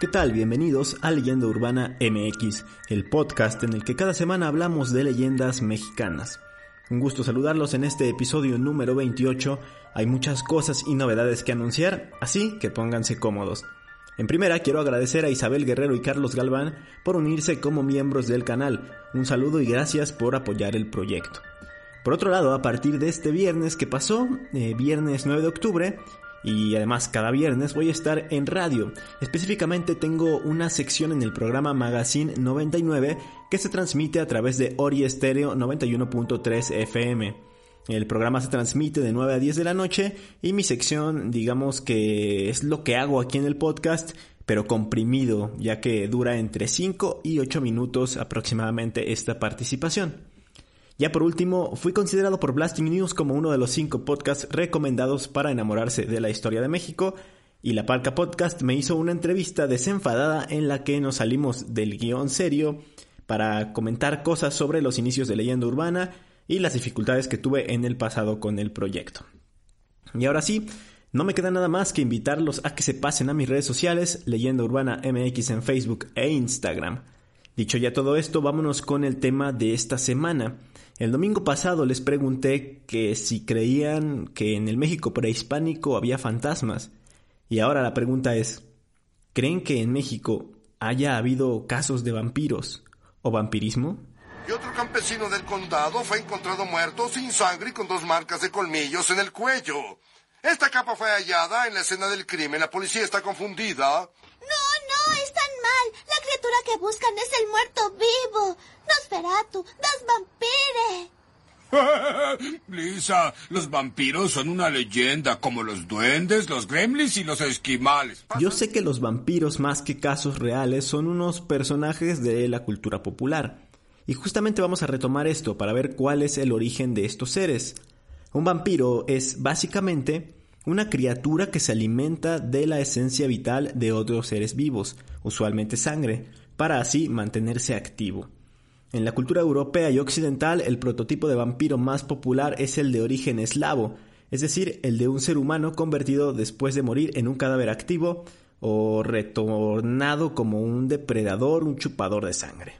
¿Qué tal? Bienvenidos a Leyenda Urbana MX, el podcast en el que cada semana hablamos de leyendas mexicanas. Un gusto saludarlos en este episodio número 28. Hay muchas cosas y novedades que anunciar, así que pónganse cómodos. En primera, quiero agradecer a Isabel Guerrero y Carlos Galván por unirse como miembros del canal. Un saludo y gracias por apoyar el proyecto. Por otro lado, a partir de este viernes que pasó, eh, viernes 9 de octubre, y además cada viernes voy a estar en radio. Específicamente tengo una sección en el programa Magazine 99 que se transmite a través de Ori Stereo 91.3 FM. El programa se transmite de 9 a 10 de la noche y mi sección digamos que es lo que hago aquí en el podcast pero comprimido ya que dura entre 5 y 8 minutos aproximadamente esta participación. Ya por último, fui considerado por Blasting News como uno de los cinco podcasts recomendados para enamorarse de la historia de México, y La Palca Podcast me hizo una entrevista desenfadada en la que nos salimos del guion serio para comentar cosas sobre los inicios de leyenda urbana y las dificultades que tuve en el pasado con el proyecto. Y ahora sí, no me queda nada más que invitarlos a que se pasen a mis redes sociales, Leyenda Urbana MX en Facebook e Instagram. Dicho ya todo esto, vámonos con el tema de esta semana. El domingo pasado les pregunté que si creían que en el México prehispánico había fantasmas. Y ahora la pregunta es, ¿creen que en México haya habido casos de vampiros o vampirismo? Y otro campesino del condado fue encontrado muerto sin sangre y con dos marcas de colmillos en el cuello. Esta capa fue hallada en la escena del crimen. La policía está confundida. No, no, están mal. La criatura que buscan es el muerto vivo. Nosferatu, das vampire. Lisa, los vampiros son una leyenda, como los duendes, los gremlins y los esquimales. Yo sé que los vampiros, más que casos reales, son unos personajes de la cultura popular. Y justamente vamos a retomar esto para ver cuál es el origen de estos seres. Un vampiro es básicamente una criatura que se alimenta de la esencia vital de otros seres vivos, usualmente sangre, para así mantenerse activo. En la cultura europea y occidental, el prototipo de vampiro más popular es el de origen eslavo, es decir, el de un ser humano convertido después de morir en un cadáver activo o retornado como un depredador, un chupador de sangre.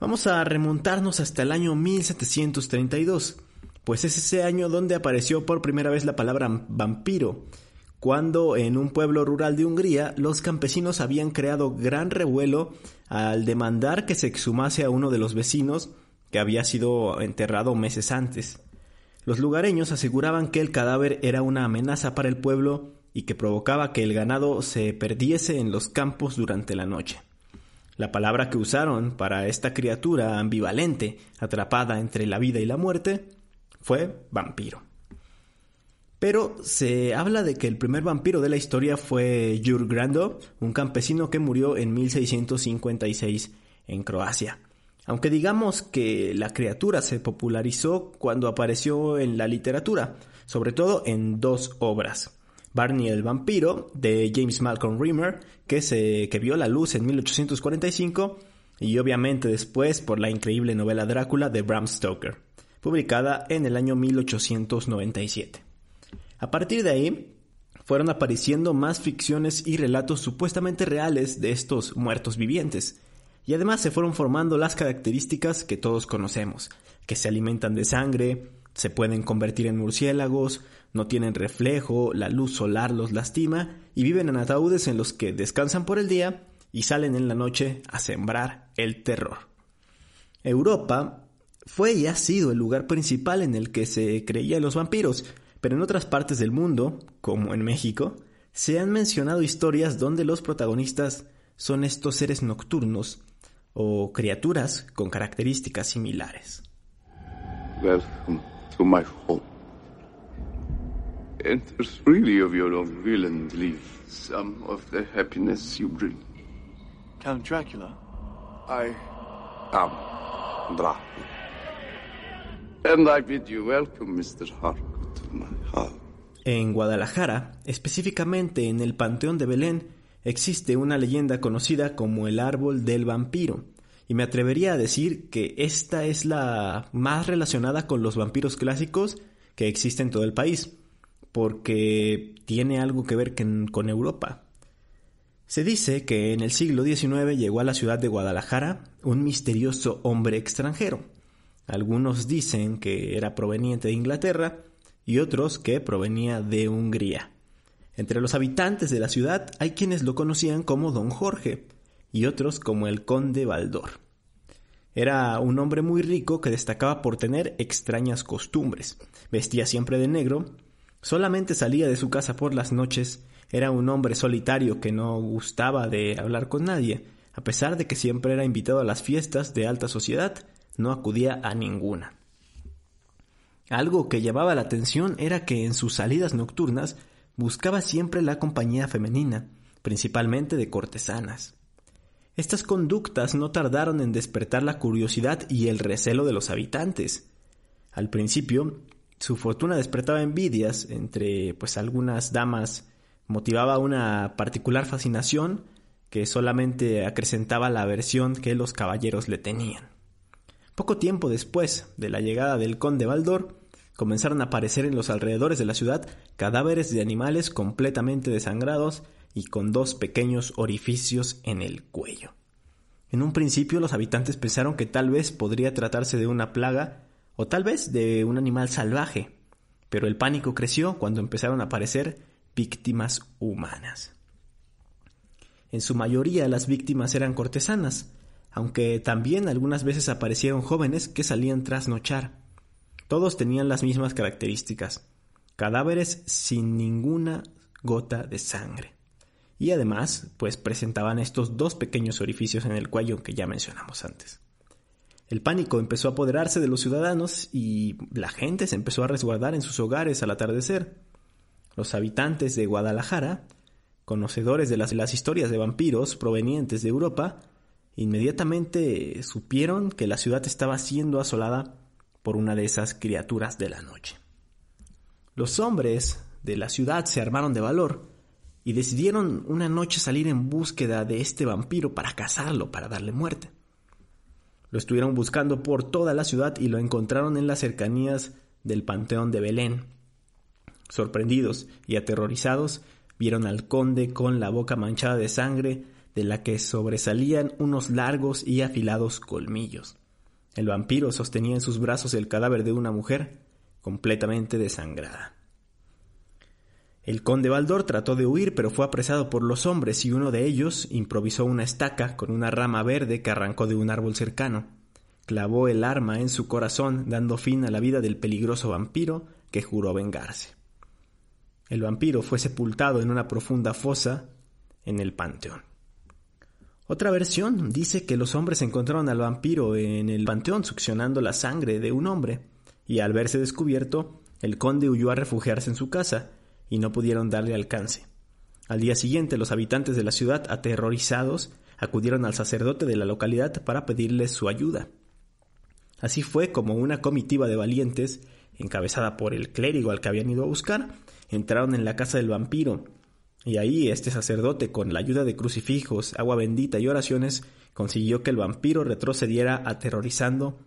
Vamos a remontarnos hasta el año 1732, pues es ese año donde apareció por primera vez la palabra vampiro, cuando en un pueblo rural de Hungría los campesinos habían creado gran revuelo al demandar que se exhumase a uno de los vecinos que había sido enterrado meses antes. Los lugareños aseguraban que el cadáver era una amenaza para el pueblo y que provocaba que el ganado se perdiese en los campos durante la noche. La palabra que usaron para esta criatura ambivalente, atrapada entre la vida y la muerte, fue vampiro. Pero se habla de que el primer vampiro de la historia fue Jur Grando, un campesino que murió en 1656 en Croacia. Aunque digamos que la criatura se popularizó cuando apareció en la literatura, sobre todo en dos obras. Barney el vampiro de James Malcolm Rimmer, que, se, que vio la luz en 1845, y obviamente después por la increíble novela Drácula de Bram Stoker, publicada en el año 1897. A partir de ahí, fueron apareciendo más ficciones y relatos supuestamente reales de estos muertos vivientes. Y además se fueron formando las características que todos conocemos, que se alimentan de sangre, se pueden convertir en murciélagos, no tienen reflejo, la luz solar los lastima y viven en ataúdes en los que descansan por el día y salen en la noche a sembrar el terror. Europa fue y ha sido el lugar principal en el que se creían los vampiros, pero en otras partes del mundo, como en México, se han mencionado historias donde los protagonistas son estos seres nocturnos o criaturas con características similares. Welcome to my home. Enter freely of your own will and leave some of the happiness you bring. Count Dracula? I am Dracula. En Guadalajara, específicamente en el Panteón de Belén, existe una leyenda conocida como el árbol del vampiro, y me atrevería a decir que esta es la más relacionada con los vampiros clásicos que existe en todo el país, porque tiene algo que ver con Europa. Se dice que en el siglo XIX llegó a la ciudad de Guadalajara un misterioso hombre extranjero. Algunos dicen que era proveniente de Inglaterra y otros que provenía de Hungría. Entre los habitantes de la ciudad hay quienes lo conocían como Don Jorge y otros como el Conde Baldor. Era un hombre muy rico que destacaba por tener extrañas costumbres. Vestía siempre de negro, solamente salía de su casa por las noches, era un hombre solitario que no gustaba de hablar con nadie, a pesar de que siempre era invitado a las fiestas de alta sociedad, no acudía a ninguna. Algo que llamaba la atención era que en sus salidas nocturnas buscaba siempre la compañía femenina, principalmente de cortesanas. Estas conductas no tardaron en despertar la curiosidad y el recelo de los habitantes. Al principio, su fortuna despertaba envidias entre pues algunas damas, motivaba una particular fascinación que solamente acrecentaba la aversión que los caballeros le tenían. Poco tiempo después de la llegada del conde Baldor, comenzaron a aparecer en los alrededores de la ciudad cadáveres de animales completamente desangrados y con dos pequeños orificios en el cuello. En un principio los habitantes pensaron que tal vez podría tratarse de una plaga o tal vez de un animal salvaje, pero el pánico creció cuando empezaron a aparecer víctimas humanas. En su mayoría las víctimas eran cortesanas, aunque también algunas veces aparecieron jóvenes que salían trasnochar. Todos tenían las mismas características, cadáveres sin ninguna gota de sangre y además pues presentaban estos dos pequeños orificios en el cuello que ya mencionamos antes. El pánico empezó a apoderarse de los ciudadanos y la gente se empezó a resguardar en sus hogares al atardecer. Los habitantes de Guadalajara, conocedores de las, las historias de vampiros provenientes de Europa, inmediatamente supieron que la ciudad estaba siendo asolada por una de esas criaturas de la noche. Los hombres de la ciudad se armaron de valor y decidieron una noche salir en búsqueda de este vampiro para cazarlo, para darle muerte. Lo estuvieron buscando por toda la ciudad y lo encontraron en las cercanías del Panteón de Belén. Sorprendidos y aterrorizados, vieron al conde con la boca manchada de sangre de la que sobresalían unos largos y afilados colmillos. El vampiro sostenía en sus brazos el cadáver de una mujer completamente desangrada. El conde Baldor trató de huir, pero fue apresado por los hombres y uno de ellos improvisó una estaca con una rama verde que arrancó de un árbol cercano. Clavó el arma en su corazón, dando fin a la vida del peligroso vampiro que juró vengarse. El vampiro fue sepultado en una profunda fosa en el panteón. Otra versión dice que los hombres encontraron al vampiro en el panteón succionando la sangre de un hombre, y al verse descubierto, el conde huyó a refugiarse en su casa, y no pudieron darle alcance. Al día siguiente los habitantes de la ciudad, aterrorizados, acudieron al sacerdote de la localidad para pedirle su ayuda. Así fue como una comitiva de valientes, encabezada por el clérigo al que habían ido a buscar, entraron en la casa del vampiro, y ahí este sacerdote, con la ayuda de crucifijos, agua bendita y oraciones, consiguió que el vampiro retrocediera aterrorizando,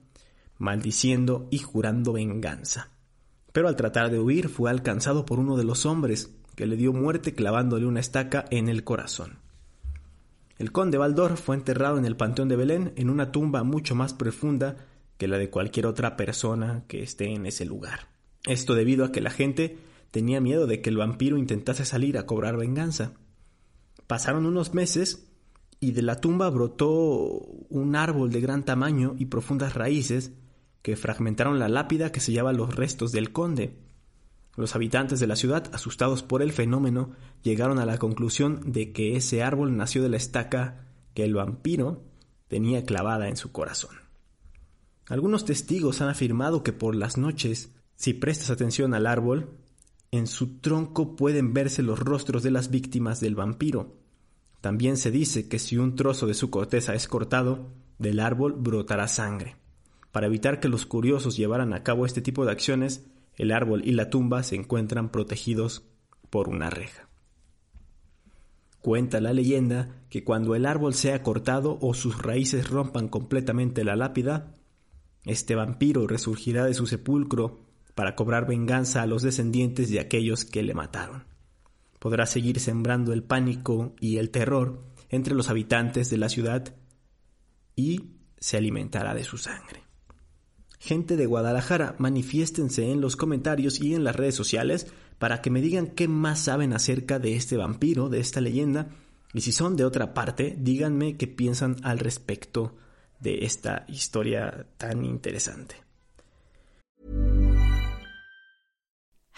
maldiciendo y jurando venganza pero al tratar de huir fue alcanzado por uno de los hombres, que le dio muerte clavándole una estaca en el corazón. El conde Baldor fue enterrado en el Panteón de Belén en una tumba mucho más profunda que la de cualquier otra persona que esté en ese lugar. Esto debido a que la gente tenía miedo de que el vampiro intentase salir a cobrar venganza. Pasaron unos meses y de la tumba brotó un árbol de gran tamaño y profundas raíces que fragmentaron la lápida que sellaba los restos del conde. Los habitantes de la ciudad, asustados por el fenómeno, llegaron a la conclusión de que ese árbol nació de la estaca que el vampiro tenía clavada en su corazón. Algunos testigos han afirmado que por las noches, si prestas atención al árbol, en su tronco pueden verse los rostros de las víctimas del vampiro. También se dice que si un trozo de su corteza es cortado, del árbol brotará sangre. Para evitar que los curiosos llevaran a cabo este tipo de acciones, el árbol y la tumba se encuentran protegidos por una reja. Cuenta la leyenda que cuando el árbol sea cortado o sus raíces rompan completamente la lápida, este vampiro resurgirá de su sepulcro para cobrar venganza a los descendientes de aquellos que le mataron. Podrá seguir sembrando el pánico y el terror entre los habitantes de la ciudad y se alimentará de su sangre. Gente de Guadalajara, manifiéstense en los comentarios y en las redes sociales para que me digan qué más saben acerca de este vampiro, de esta leyenda, y si son de otra parte, díganme qué piensan al respecto de esta historia tan interesante.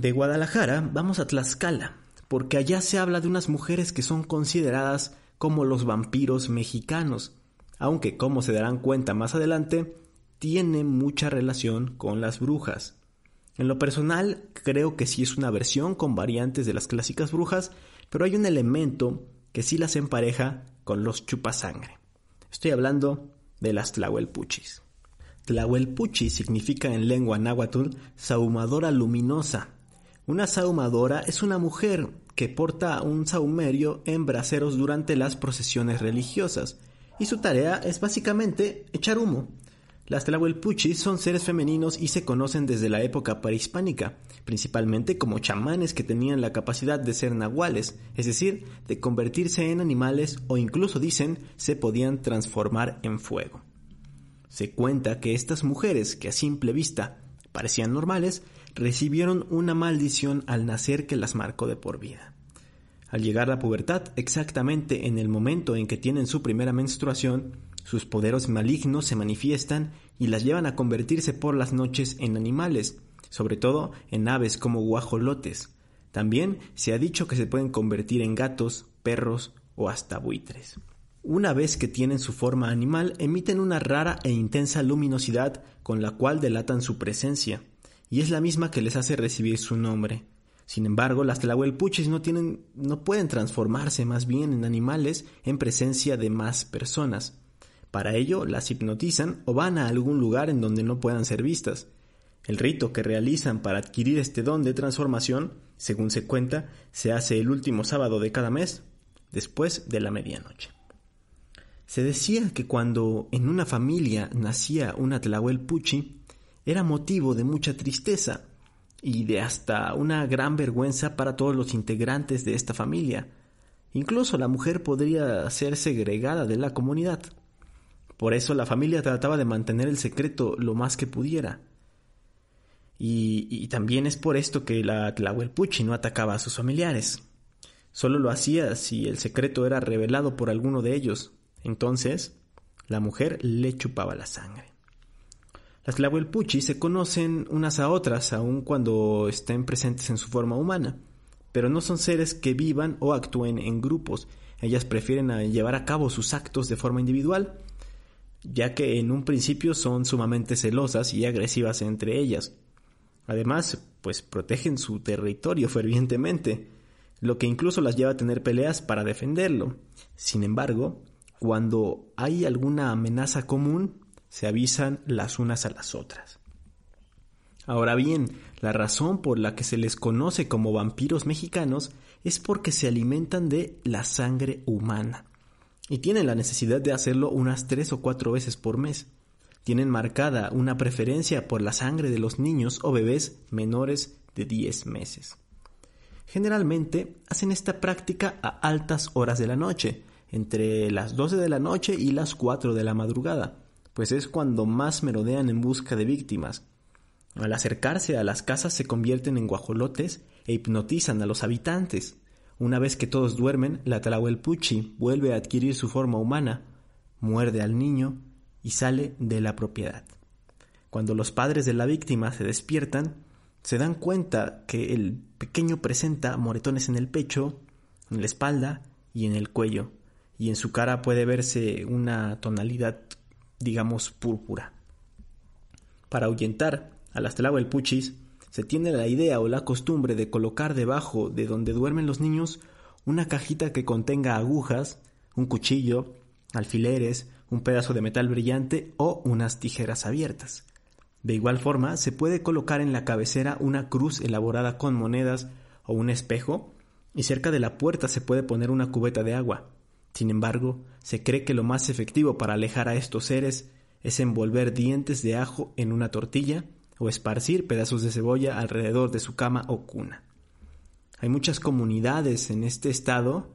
De Guadalajara vamos a Tlaxcala, porque allá se habla de unas mujeres que son consideradas como los vampiros mexicanos, aunque como se darán cuenta más adelante, tiene mucha relación con las brujas. En lo personal, creo que sí es una versión con variantes de las clásicas brujas, pero hay un elemento que sí las empareja con los chupasangre. Estoy hablando de las tlahuelpuchis. Tlahuelpuchi significa en lengua náhuatl sahumadora luminosa. Una sahumadora es una mujer que porta un sahumerio en braseros durante las procesiones religiosas, y su tarea es básicamente echar humo. Las Tlahuelpuchis son seres femeninos y se conocen desde la época prehispánica, principalmente como chamanes que tenían la capacidad de ser nahuales, es decir, de convertirse en animales o incluso dicen se podían transformar en fuego. Se cuenta que estas mujeres, que a simple vista parecían normales, recibieron una maldición al nacer que las marcó de por vida. Al llegar la pubertad, exactamente en el momento en que tienen su primera menstruación, sus poderes malignos se manifiestan y las llevan a convertirse por las noches en animales, sobre todo en aves como guajolotes. También se ha dicho que se pueden convertir en gatos, perros o hasta buitres. Una vez que tienen su forma animal, emiten una rara e intensa luminosidad con la cual delatan su presencia, y es la misma que les hace recibir su nombre. Sin embargo, las tlahuelpuchis no tienen, no pueden transformarse más bien en animales en presencia de más personas. Para ello, las hipnotizan o van a algún lugar en donde no puedan ser vistas. El rito que realizan para adquirir este don de transformación, según se cuenta, se hace el último sábado de cada mes, después de la medianoche. Se decía que cuando en una familia nacía una Tlahuelpuchi, era motivo de mucha tristeza y de hasta una gran vergüenza para todos los integrantes de esta familia. Incluso la mujer podría ser segregada de la comunidad. Por eso la familia trataba de mantener el secreto lo más que pudiera. Y, también es por esto que la Tlahuelpuchi no atacaba a sus familiares. Solo lo hacía si el secreto era revelado por alguno de ellos. Entonces, la mujer le chupaba la sangre. Las Tlahuelpuchi se conocen unas a otras aun cuando estén presentes en su forma humana. pero no son seres que vivan o actúen en grupos. Ellas prefieren llevar a cabo sus actos de forma individual, ya que en un principio son sumamente celosas y agresivas entre ellas. Además, pues protegen su territorio fervientemente, lo que incluso las lleva a tener peleas para defenderlo. Sin embargo, cuando hay alguna amenaza común, se avisan las unas a las otras. Ahora bien, la razón por la que se les conoce como vampiros mexicanos es porque se alimentan de la sangre humana y tienen la necesidad de hacerlo unas tres o cuatro veces por mes. Tienen marcada una preferencia por la sangre de los niños o bebés menores de 10 meses. Generalmente hacen esta práctica a altas horas de la noche, entre las 12 de la noche y las 4 de la madrugada, pues es cuando más merodean en busca de víctimas. Al acercarse a las casas se convierten en guajolotes e hipnotizan a los habitantes. Una vez que todos duermen, la Tlahuelpuchi vuelve a adquirir su forma humana, muerde al niño y sale de la propiedad. Cuando los padres de la víctima se despiertan, se dan cuenta que el pequeño presenta moretones en el pecho, en la espalda y en el cuello, y en su cara puede verse una tonalidad, digamos, púrpura. Para ahuyentar a las Tlahuelpuchis, se tiene la idea o la costumbre de colocar debajo de donde duermen los niños una cajita que contenga agujas, un cuchillo, alfileres, un pedazo de metal brillante o unas tijeras abiertas. De igual forma, se puede colocar en la cabecera una cruz elaborada con monedas o un espejo, y cerca de la puerta se puede poner una cubeta de agua. Sin embargo, se cree que lo más efectivo para alejar a estos seres es envolver dientes de ajo en una tortilla o esparcir pedazos de cebolla alrededor de su cama o cuna. Hay muchas comunidades en este estado,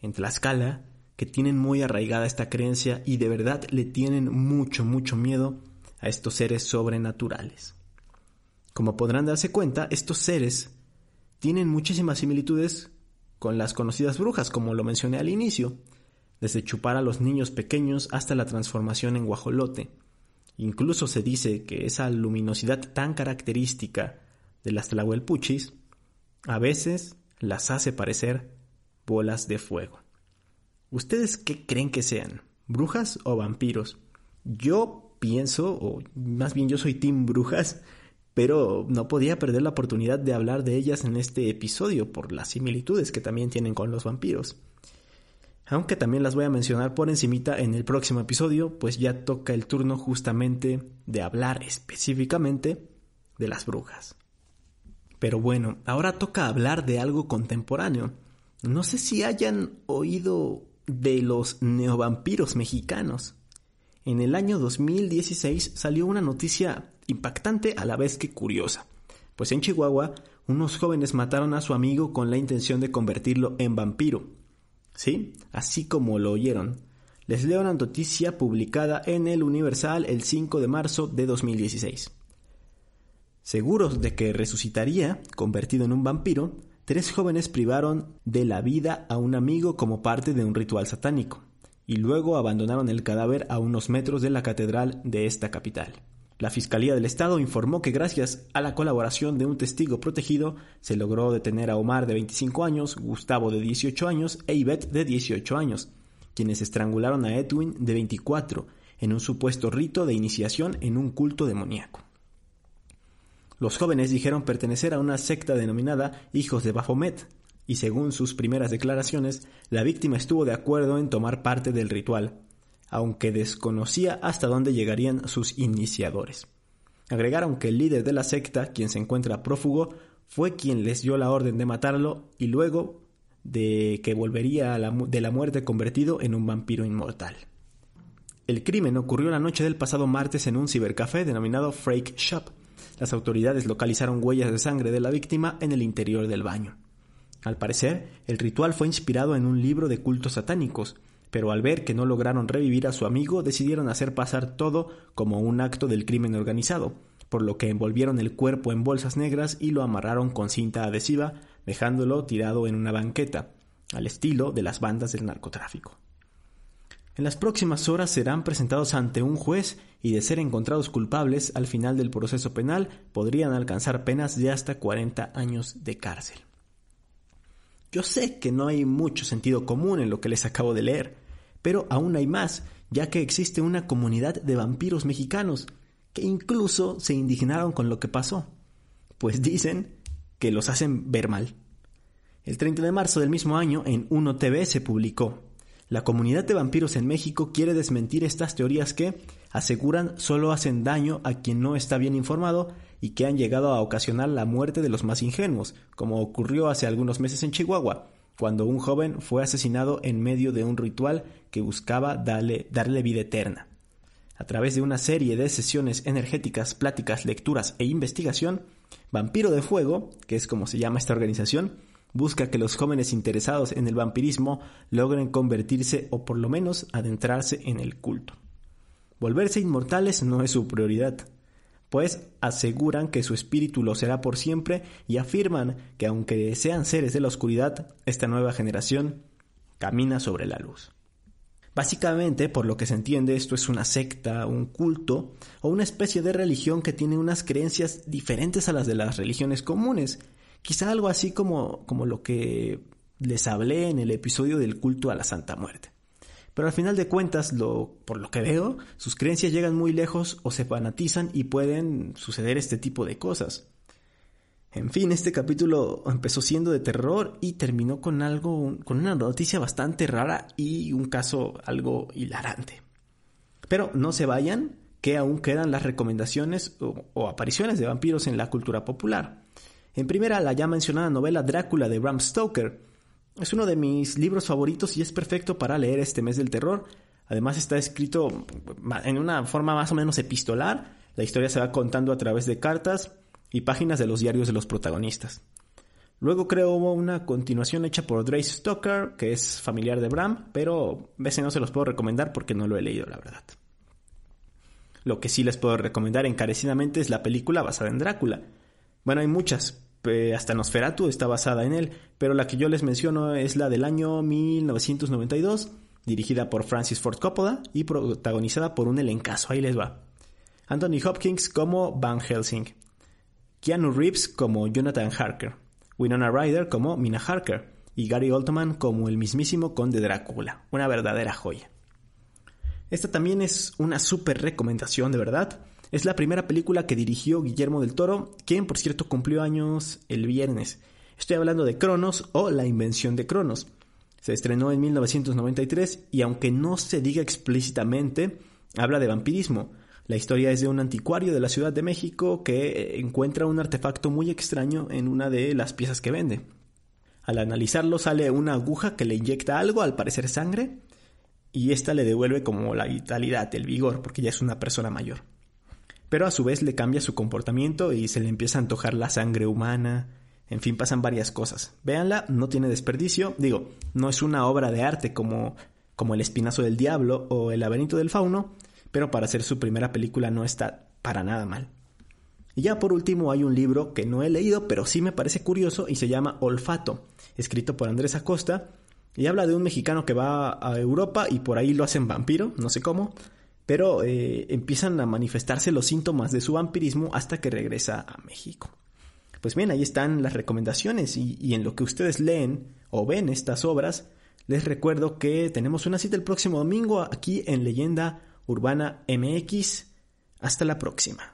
en Tlaxcala, que tienen muy arraigada esta creencia y de verdad le tienen mucho, mucho miedo a estos seres sobrenaturales. Como podrán darse cuenta, estos seres tienen muchísimas similitudes con las conocidas brujas, como lo mencioné al inicio, desde chupar a los niños pequeños hasta la transformación en guajolote. Incluso se dice que esa luminosidad tan característica de las tlahuelpuchis a veces las hace parecer bolas de fuego. ¿Ustedes qué creen que sean? ¿Brujas o vampiros? Yo pienso, o más bien yo soy team brujas, pero no podía perder la oportunidad de hablar de ellas en este episodio por las similitudes que también tienen con los vampiros aunque también las voy a mencionar por encimita en el próximo episodio, pues ya toca el turno justamente de hablar específicamente de las brujas. Pero bueno, ahora toca hablar de algo contemporáneo. No sé si hayan oído de los neovampiros mexicanos. En el año 2016 salió una noticia impactante a la vez que curiosa, pues en Chihuahua unos jóvenes mataron a su amigo con la intención de convertirlo en vampiro ¿Sí? Así como lo oyeron. Les leo una noticia publicada en el Universal el 5 de marzo de 2016. Seguros de que resucitaría, convertido en un vampiro, tres jóvenes privaron de la vida a un amigo como parte de un ritual satánico, y luego abandonaron el cadáver a unos metros de la catedral de esta capital. La Fiscalía del Estado informó que gracias a la colaboración de un testigo protegido se logró detener a Omar de 25 años, Gustavo de 18 años e Ivette de 18 años, quienes estrangularon a Edwin de 24 en un supuesto rito de iniciación en un culto demoníaco. Los jóvenes dijeron pertenecer a una secta denominada Hijos de Baphomet, y según sus primeras declaraciones, la víctima estuvo de acuerdo en tomar parte del ritual, aunque desconocía hasta dónde llegarían sus iniciadores. Agregaron que el líder de la secta, quien se encuentra prófugo, fue quien les dio la orden de matarlo y luego de que volvería de la muerte convertido en un vampiro inmortal. El crimen ocurrió la noche del pasado martes en un cibercafé denominado Freak Shop. Las autoridades localizaron huellas de sangre de la víctima en el interior del baño. Al parecer, el ritual fue inspirado en un libro de cultos satánicos, pero al ver que no lograron revivir a su amigo decidieron hacer pasar todo como un acto del crimen organizado, por lo que envolvieron el cuerpo en bolsas negras y lo amarraron con cinta adhesiva, dejándolo tirado en una banqueta, al estilo de las bandas del narcotráfico. En las próximas horas serán presentados ante un juez y de ser encontrados culpables al final del proceso penal podrían alcanzar penas de hasta 40 años de cárcel. Yo sé que no hay mucho sentido común en lo que les acabo de leer, pero aún hay más, ya que existe una comunidad de vampiros mexicanos que incluso se indignaron con lo que pasó, pues dicen que los hacen ver mal. El 30 de marzo del mismo año en 1TV se publicó. La comunidad de vampiros en México quiere desmentir estas teorías que, aseguran, solo hacen daño a quien no está bien informado y que han llegado a ocasionar la muerte de los más ingenuos, como ocurrió hace algunos meses en Chihuahua, cuando un joven fue asesinado en medio de un ritual que buscaba darle, darle vida eterna. A través de una serie de sesiones energéticas, pláticas, lecturas e investigación, Vampiro de Fuego, que es como se llama esta organización, busca que los jóvenes interesados en el vampirismo logren convertirse o por lo menos adentrarse en el culto. Volverse inmortales no es su prioridad, pues aseguran que su espíritu lo será por siempre y afirman que aunque sean seres de la oscuridad, esta nueva generación camina sobre la luz. Básicamente, por lo que se entiende, esto es una secta, un culto o una especie de religión que tiene unas creencias diferentes a las de las religiones comunes. Quizá algo así como, como lo que les hablé en el episodio del culto a la Santa Muerte. Pero al final de cuentas, lo, por lo que veo, sus creencias llegan muy lejos o se fanatizan y pueden suceder este tipo de cosas. En fin, este capítulo empezó siendo de terror y terminó con algo, con una noticia bastante rara y un caso algo hilarante. Pero no se vayan, que aún quedan las recomendaciones o, o apariciones de vampiros en la cultura popular. En primera, la ya mencionada novela Drácula de Bram Stoker. Es uno de mis libros favoritos y es perfecto para leer este mes del terror. Además está escrito en una forma más o menos epistolar. La historia se va contando a través de cartas y páginas de los diarios de los protagonistas. Luego creo hubo una continuación hecha por Drace Stoker, que es familiar de Bram, pero ese no se los puedo recomendar porque no lo he leído, la verdad. Lo que sí les puedo recomendar encarecidamente es la película basada en Drácula. Bueno, hay muchas, hasta Nosferatu está basada en él, pero la que yo les menciono es la del año 1992, dirigida por Francis Ford Coppola y protagonizada por un elencazo, ahí les va. Anthony Hopkins como Van Helsing, Keanu Reeves como Jonathan Harker, Winona Ryder como Mina Harker y Gary Oldman como el mismísimo Conde Drácula, una verdadera joya. Esta también es una súper recomendación, de verdad. Es la primera película que dirigió Guillermo del Toro, quien por cierto cumplió años el viernes. Estoy hablando de Cronos o La invención de Cronos. Se estrenó en 1993 y aunque no se diga explícitamente, habla de vampirismo, la historia es de un anticuario de la Ciudad de México que encuentra un artefacto muy extraño en una de las piezas que vende. Al analizarlo sale una aguja que le inyecta algo, al parecer sangre, y esta le devuelve como la vitalidad, el vigor, porque ya es una persona mayor. Pero a su vez le cambia su comportamiento y se le empieza a antojar la sangre humana. En fin, pasan varias cosas. Véanla, no tiene desperdicio. Digo, no es una obra de arte como, como El Espinazo del Diablo o El Laberinto del Fauno, pero para hacer su primera película no está para nada mal. Y ya por último hay un libro que no he leído, pero sí me parece curioso y se llama Olfato, escrito por Andrés Acosta, y habla de un mexicano que va a Europa y por ahí lo hacen vampiro, no sé cómo, pero eh, empiezan a manifestarse los síntomas de su vampirismo hasta que regresa a México. Pues bien, ahí están las recomendaciones y, y en lo que ustedes leen o ven estas obras, les recuerdo que tenemos una cita el próximo domingo aquí en Leyenda Urbana MX. Hasta la próxima.